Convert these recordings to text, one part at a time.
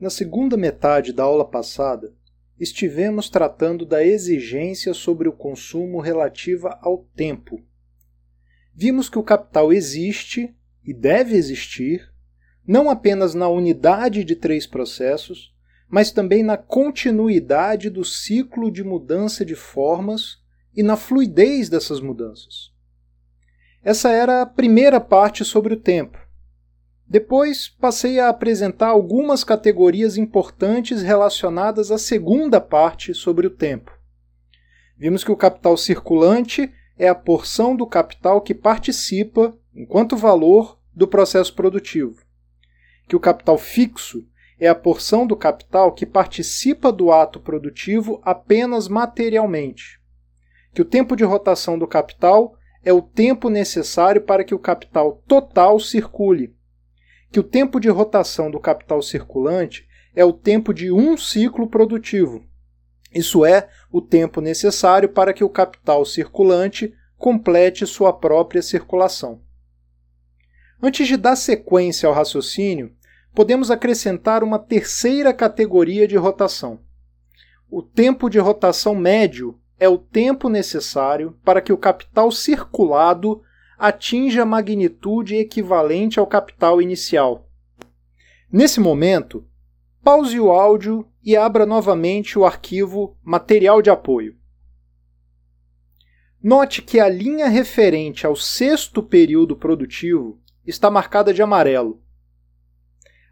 Na segunda metade da aula passada, estivemos tratando da exigência sobre o consumo relativa ao tempo. Vimos que o capital existe e deve existir não apenas na unidade de três processos, mas também na continuidade do ciclo de mudança de formas e na fluidez dessas mudanças. Essa era a primeira parte sobre o tempo. Depois passei a apresentar algumas categorias importantes relacionadas à segunda parte sobre o tempo. Vimos que o capital circulante é a porção do capital que participa, enquanto valor, do processo produtivo. Que o capital fixo é a porção do capital que participa do ato produtivo apenas materialmente. Que o tempo de rotação do capital é o tempo necessário para que o capital total circule que o tempo de rotação do capital circulante é o tempo de um ciclo produtivo. Isso é, o tempo necessário para que o capital circulante complete sua própria circulação. Antes de dar sequência ao raciocínio, podemos acrescentar uma terceira categoria de rotação. O tempo de rotação médio é o tempo necessário para que o capital circulado atinja a magnitude equivalente ao capital inicial. Nesse momento, pause o áudio e abra novamente o arquivo Material de Apoio. Note que a linha referente ao sexto período produtivo está marcada de amarelo.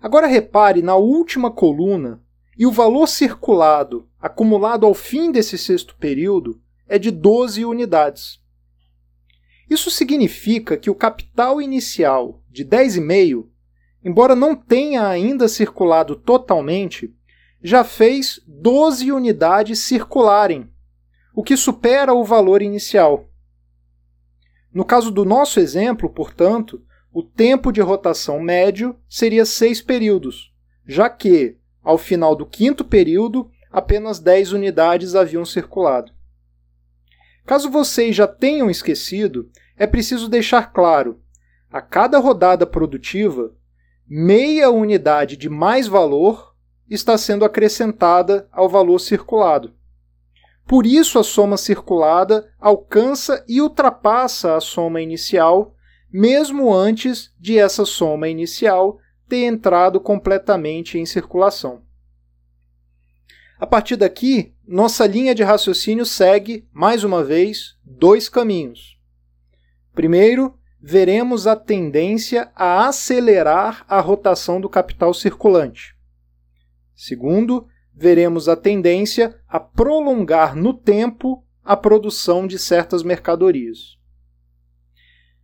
Agora repare na última coluna e o valor circulado acumulado ao fim desse sexto período é de 12 unidades. Isso significa que o capital inicial de 10,5, embora não tenha ainda circulado totalmente, já fez 12 unidades circularem, o que supera o valor inicial. No caso do nosso exemplo, portanto, o tempo de rotação médio seria 6 períodos, já que, ao final do quinto período, apenas 10 unidades haviam circulado. Caso vocês já tenham esquecido, é preciso deixar claro: a cada rodada produtiva, meia unidade de mais valor está sendo acrescentada ao valor circulado. Por isso, a soma circulada alcança e ultrapassa a soma inicial, mesmo antes de essa soma inicial ter entrado completamente em circulação. A partir daqui, nossa linha de raciocínio segue, mais uma vez, dois caminhos. Primeiro, veremos a tendência a acelerar a rotação do capital circulante. Segundo, veremos a tendência a prolongar no tempo a produção de certas mercadorias.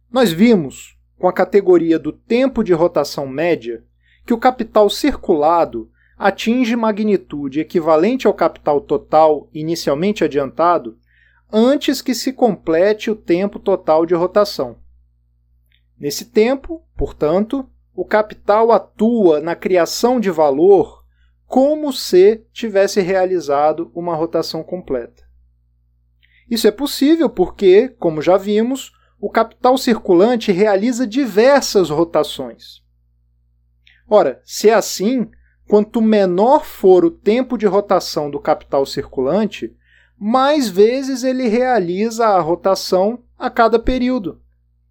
Nós vimos, com a categoria do tempo de rotação média, que o capital circulado atinge magnitude equivalente ao capital total inicialmente adiantado antes que se complete o tempo total de rotação. Nesse tempo, portanto, o capital atua na criação de valor como se tivesse realizado uma rotação completa. Isso é possível porque, como já vimos, o capital circulante realiza diversas rotações. Ora, se é assim, quanto menor for o tempo de rotação do capital circulante, mais vezes ele realiza a rotação a cada período.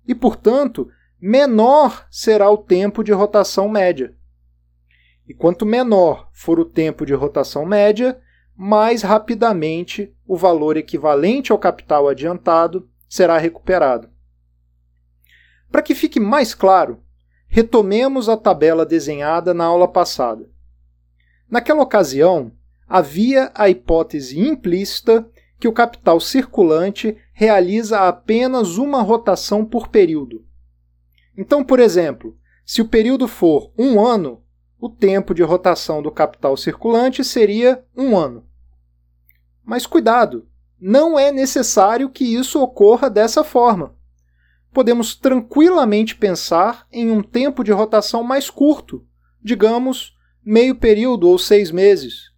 E, portanto, menor será o tempo de rotação média. E quanto menor for o tempo de rotação média, mais rapidamente o valor equivalente ao capital adiantado será recuperado. Para que fique mais claro, retomemos a tabela desenhada na aula passada. Naquela ocasião, havia a hipótese implícita que o capital circulante realiza apenas uma rotação por período. Então, por exemplo, se o período for um ano, o tempo de rotação do capital circulante seria um ano. Mas cuidado, não é necessário que isso ocorra dessa forma. Podemos tranquilamente pensar em um tempo de rotação mais curto, digamos meio período ou seis meses.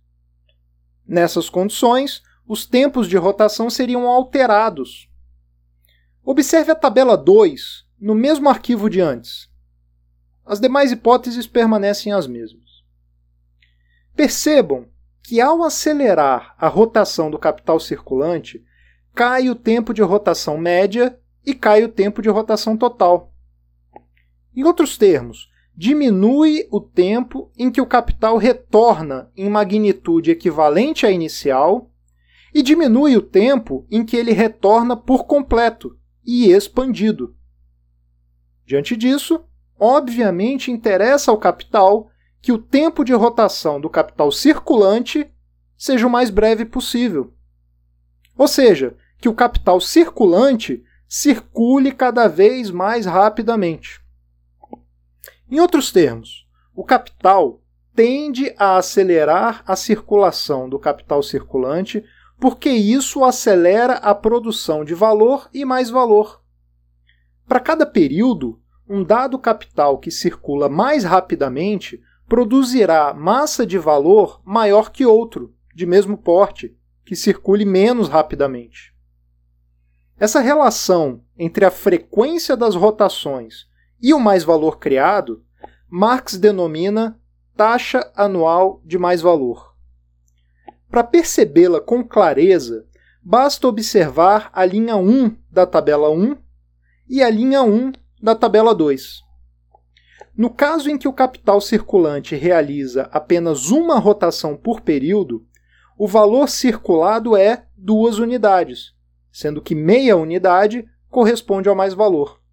Nessas condições, os tempos de rotação seriam alterados. Observe a tabela 2 no mesmo arquivo de antes. As demais hipóteses permanecem as mesmas. Percebam que ao acelerar a rotação do capital circulante, cai o tempo de rotação média e cai o tempo de rotação total. Em outros termos, diminui o tempo em que o capital retorna em magnitude equivalente à inicial e diminui o tempo em que ele retorna por completo e expandido. Diante disso, obviamente interessa ao capital que o tempo de rotação do capital circulante seja o mais breve possível. Ou seja, que o capital circulante circule cada vez mais rapidamente. Em outros termos, o capital tende a acelerar a circulação do capital circulante porque isso acelera a produção de valor e mais valor. Para cada período, um dado capital que circula mais rapidamente produzirá massa de valor maior que outro, de mesmo porte, que circule menos rapidamente. Essa relação entre a frequência das rotações e o mais valor criado, Marx denomina taxa anual de mais valor. Para percebê-la com clareza, basta observar a linha 1 da tabela 1 e a linha 1 da tabela 2. No caso em que o capital circulante realiza apenas uma rotação por período, o valor circulado é duas unidades, sendo que meia unidade corresponde ao mais valor.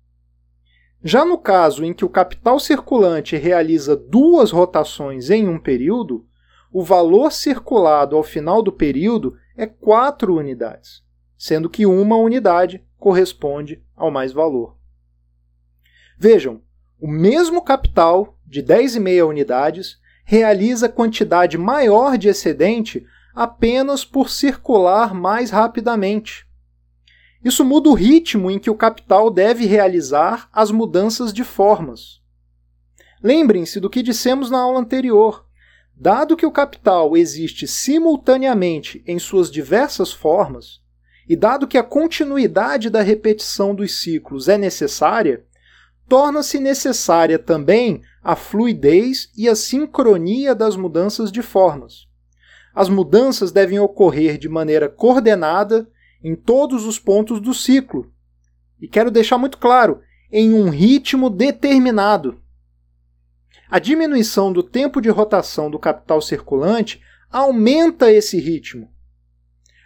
Já no caso em que o capital circulante realiza duas rotações em um período, o valor circulado ao final do período é 4 unidades, sendo que uma unidade corresponde ao mais valor. Vejam, o mesmo capital, de 10,5 unidades, realiza quantidade maior de excedente apenas por circular mais rapidamente. Isso muda o ritmo em que o capital deve realizar as mudanças de formas. Lembrem-se do que dissemos na aula anterior. Dado que o capital existe simultaneamente em suas diversas formas, e dado que a continuidade da repetição dos ciclos é necessária, torna-se necessária também a fluidez e a sincronia das mudanças de formas. As mudanças devem ocorrer de maneira coordenada em todos os pontos do ciclo. E quero deixar muito claro, em um ritmo determinado. A diminuição do tempo de rotação do capital circulante aumenta esse ritmo.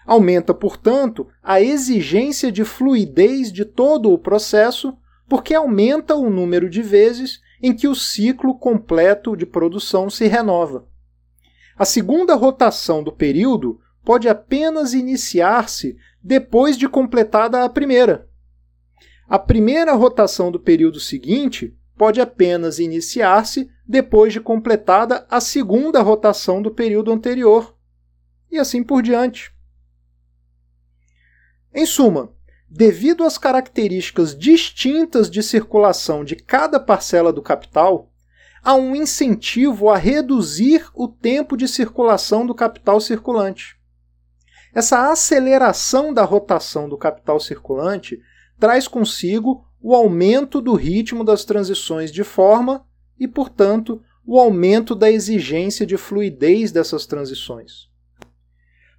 Aumenta, portanto, a exigência de fluidez de todo o processo porque aumenta o número de vezes em que o ciclo completo de produção se renova. A segunda rotação do período pode apenas iniciar-se depois de completada a primeira. A primeira rotação do período seguinte pode apenas iniciar-se depois de completada a segunda rotação do período anterior, e assim por diante. Em suma, devido às características distintas de circulação de cada parcela do capital, há um incentivo a reduzir o tempo de circulação do capital circulante. Essa aceleração da rotação do capital circulante traz consigo o aumento do ritmo das transições de forma e, portanto, o aumento da exigência de fluidez dessas transições.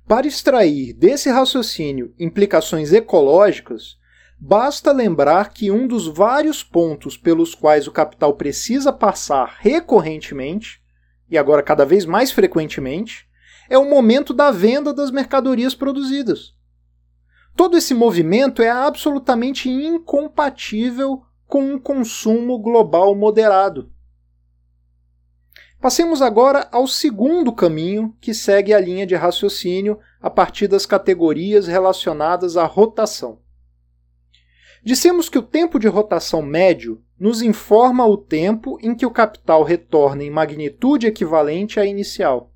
Para extrair desse raciocínio implicações ecológicas, basta lembrar que um dos vários pontos pelos quais o capital precisa passar recorrentemente, e agora cada vez mais frequentemente, é o momento da venda das mercadorias produzidas. Todo esse movimento é absolutamente incompatível com um consumo global moderado. Passemos agora ao segundo caminho que segue a linha de raciocínio a partir das categorias relacionadas à rotação. Dissemos que o tempo de rotação médio nos informa o tempo em que o capital retorna em magnitude equivalente à inicial.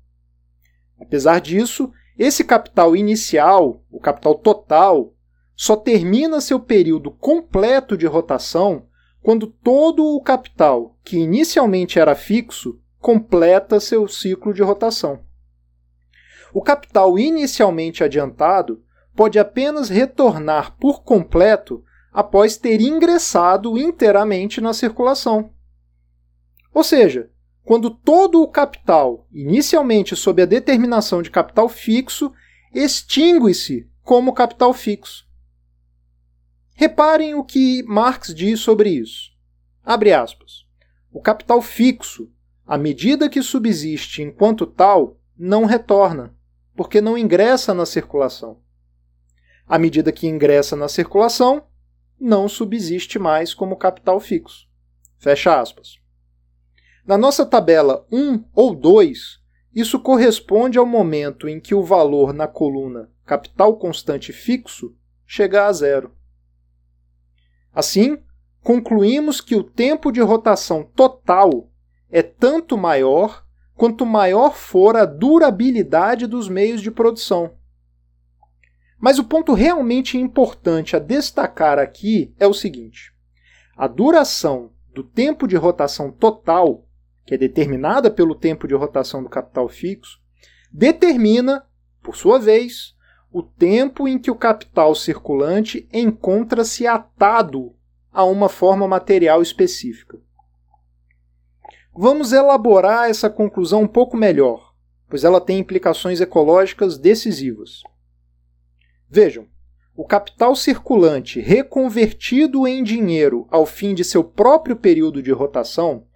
Apesar disso, esse capital inicial, o capital total, só termina seu período completo de rotação quando todo o capital, que inicialmente era fixo, completa seu ciclo de rotação. O capital inicialmente adiantado pode apenas retornar por completo após ter ingressado inteiramente na circulação. Ou seja, quando todo o capital, inicialmente sob a determinação de capital fixo, extingue-se como capital fixo. Reparem o que Marx diz sobre isso. Abre aspas. O capital fixo, à medida que subsiste enquanto tal, não retorna, porque não ingressa na circulação. À medida que ingressa na circulação, não subsiste mais como capital fixo. Fecha aspas. Na nossa tabela 1 ou 2, isso corresponde ao momento em que o valor na coluna capital constante fixo chega a zero. Assim, concluímos que o tempo de rotação total é tanto maior quanto maior for a durabilidade dos meios de produção. Mas o ponto realmente importante a destacar aqui é o seguinte: a duração do tempo de rotação total que é determinada pelo tempo de rotação do capital fixo, determina, por sua vez, o tempo em que o capital circulante encontra-se atado a uma forma material específica. Vamos elaborar essa conclusão um pouco melhor, pois ela tem implicações ecológicas decisivas. Vejam, o capital circulante reconvertido em dinheiro ao fim de seu próprio período de rotação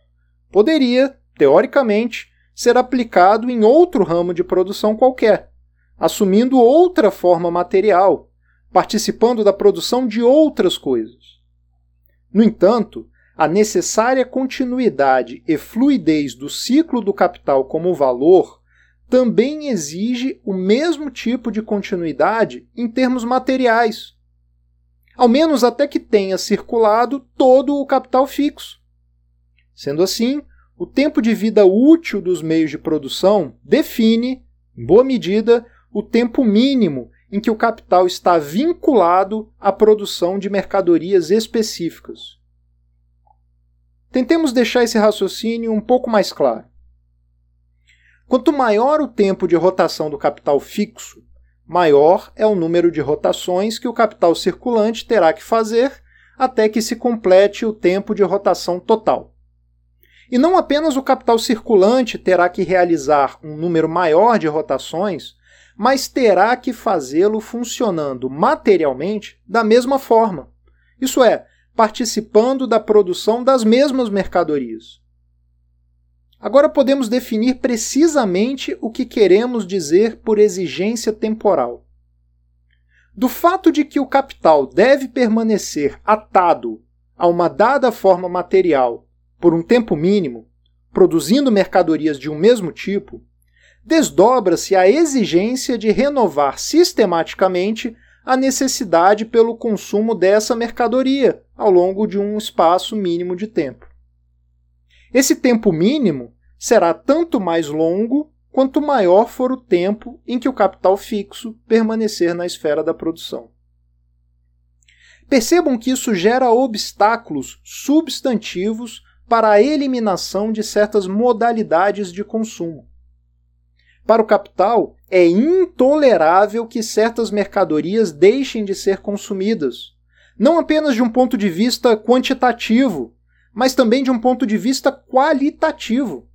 poderia, teoricamente, ser aplicado em outro ramo de produção qualquer, assumindo outra forma material, participando da produção de outras coisas. No entanto, a necessária continuidade e fluidez do ciclo do capital como valor também exige o mesmo tipo de continuidade em termos materiais, ao menos até que tenha circulado todo o capital fixo. Sendo assim, o tempo de vida útil dos meios de produção define, em boa medida, o tempo mínimo em que o capital está vinculado à produção de mercadorias específicas. Tentemos deixar esse raciocínio um pouco mais claro. Quanto maior o tempo de rotação do capital fixo, maior é o número de rotações que o capital circulante terá que fazer até que se complete o tempo de rotação total. E não apenas o capital circulante terá que realizar um número maior de rotações, mas terá que fazê-lo funcionando materialmente da mesma forma. Isso é, participando da produção das mesmas mercadorias. Agora podemos definir precisamente o que queremos dizer por exigência temporal. Do fato de que o capital deve permanecer atado a uma dada forma material por um tempo mínimo, produzindo mercadorias de um mesmo tipo, desdobra-se a exigência de renovar sistematicamente a necessidade pelo consumo dessa mercadoria ao longo de um espaço mínimo de tempo. Esse tempo mínimo será tanto mais longo quanto maior for o tempo em que o capital fixo permanecer na esfera da produção. Percebam que isso gera obstáculos substantivos para a eliminação de certas modalidades de consumo. Para o capital, é intolerável que certas mercadorias deixem de ser consumidas, não apenas de um ponto de vista quantitativo, mas também de um ponto de vista qualitativo.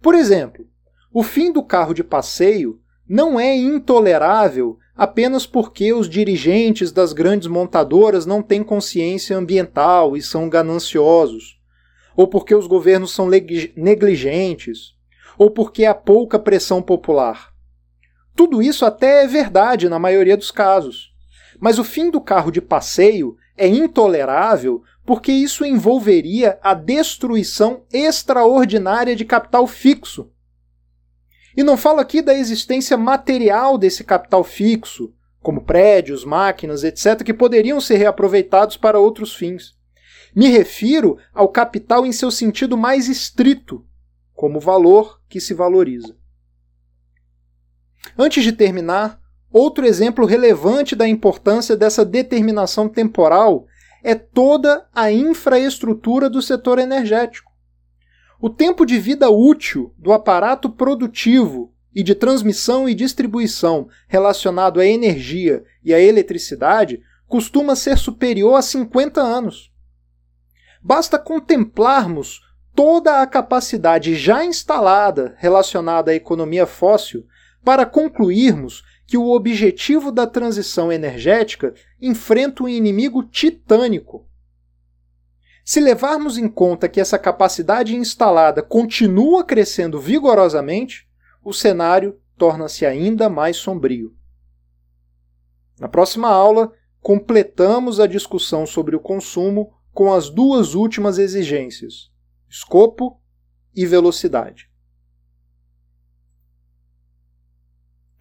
Por exemplo, o fim do carro de passeio não é intolerável apenas porque os dirigentes das grandes montadoras não têm consciência ambiental e são gananciosos ou porque os governos são negligentes, ou porque há pouca pressão popular. Tudo isso até é verdade na maioria dos casos. Mas o fim do carro de passeio é intolerável porque isso envolveria a destruição extraordinária de capital fixo. E não falo aqui da existência material desse capital fixo, como prédios, máquinas, etc., que poderiam ser reaproveitados para outros fins. Me refiro ao capital em seu sentido mais estrito, como valor que se valoriza. Antes de terminar, outro exemplo relevante da importância dessa determinação temporal é toda a infraestrutura do setor energético. O tempo de vida útil do aparato produtivo e de transmissão e distribuição relacionado à energia e à eletricidade costuma ser superior a 50 anos. Basta contemplarmos toda a capacidade já instalada relacionada à economia fóssil para concluirmos que o objetivo da transição energética enfrenta um inimigo titânico. Se levarmos em conta que essa capacidade instalada continua crescendo vigorosamente, o cenário torna-se ainda mais sombrio. Na próxima aula, completamos a discussão sobre o consumo com as duas últimas exigências: escopo e velocidade.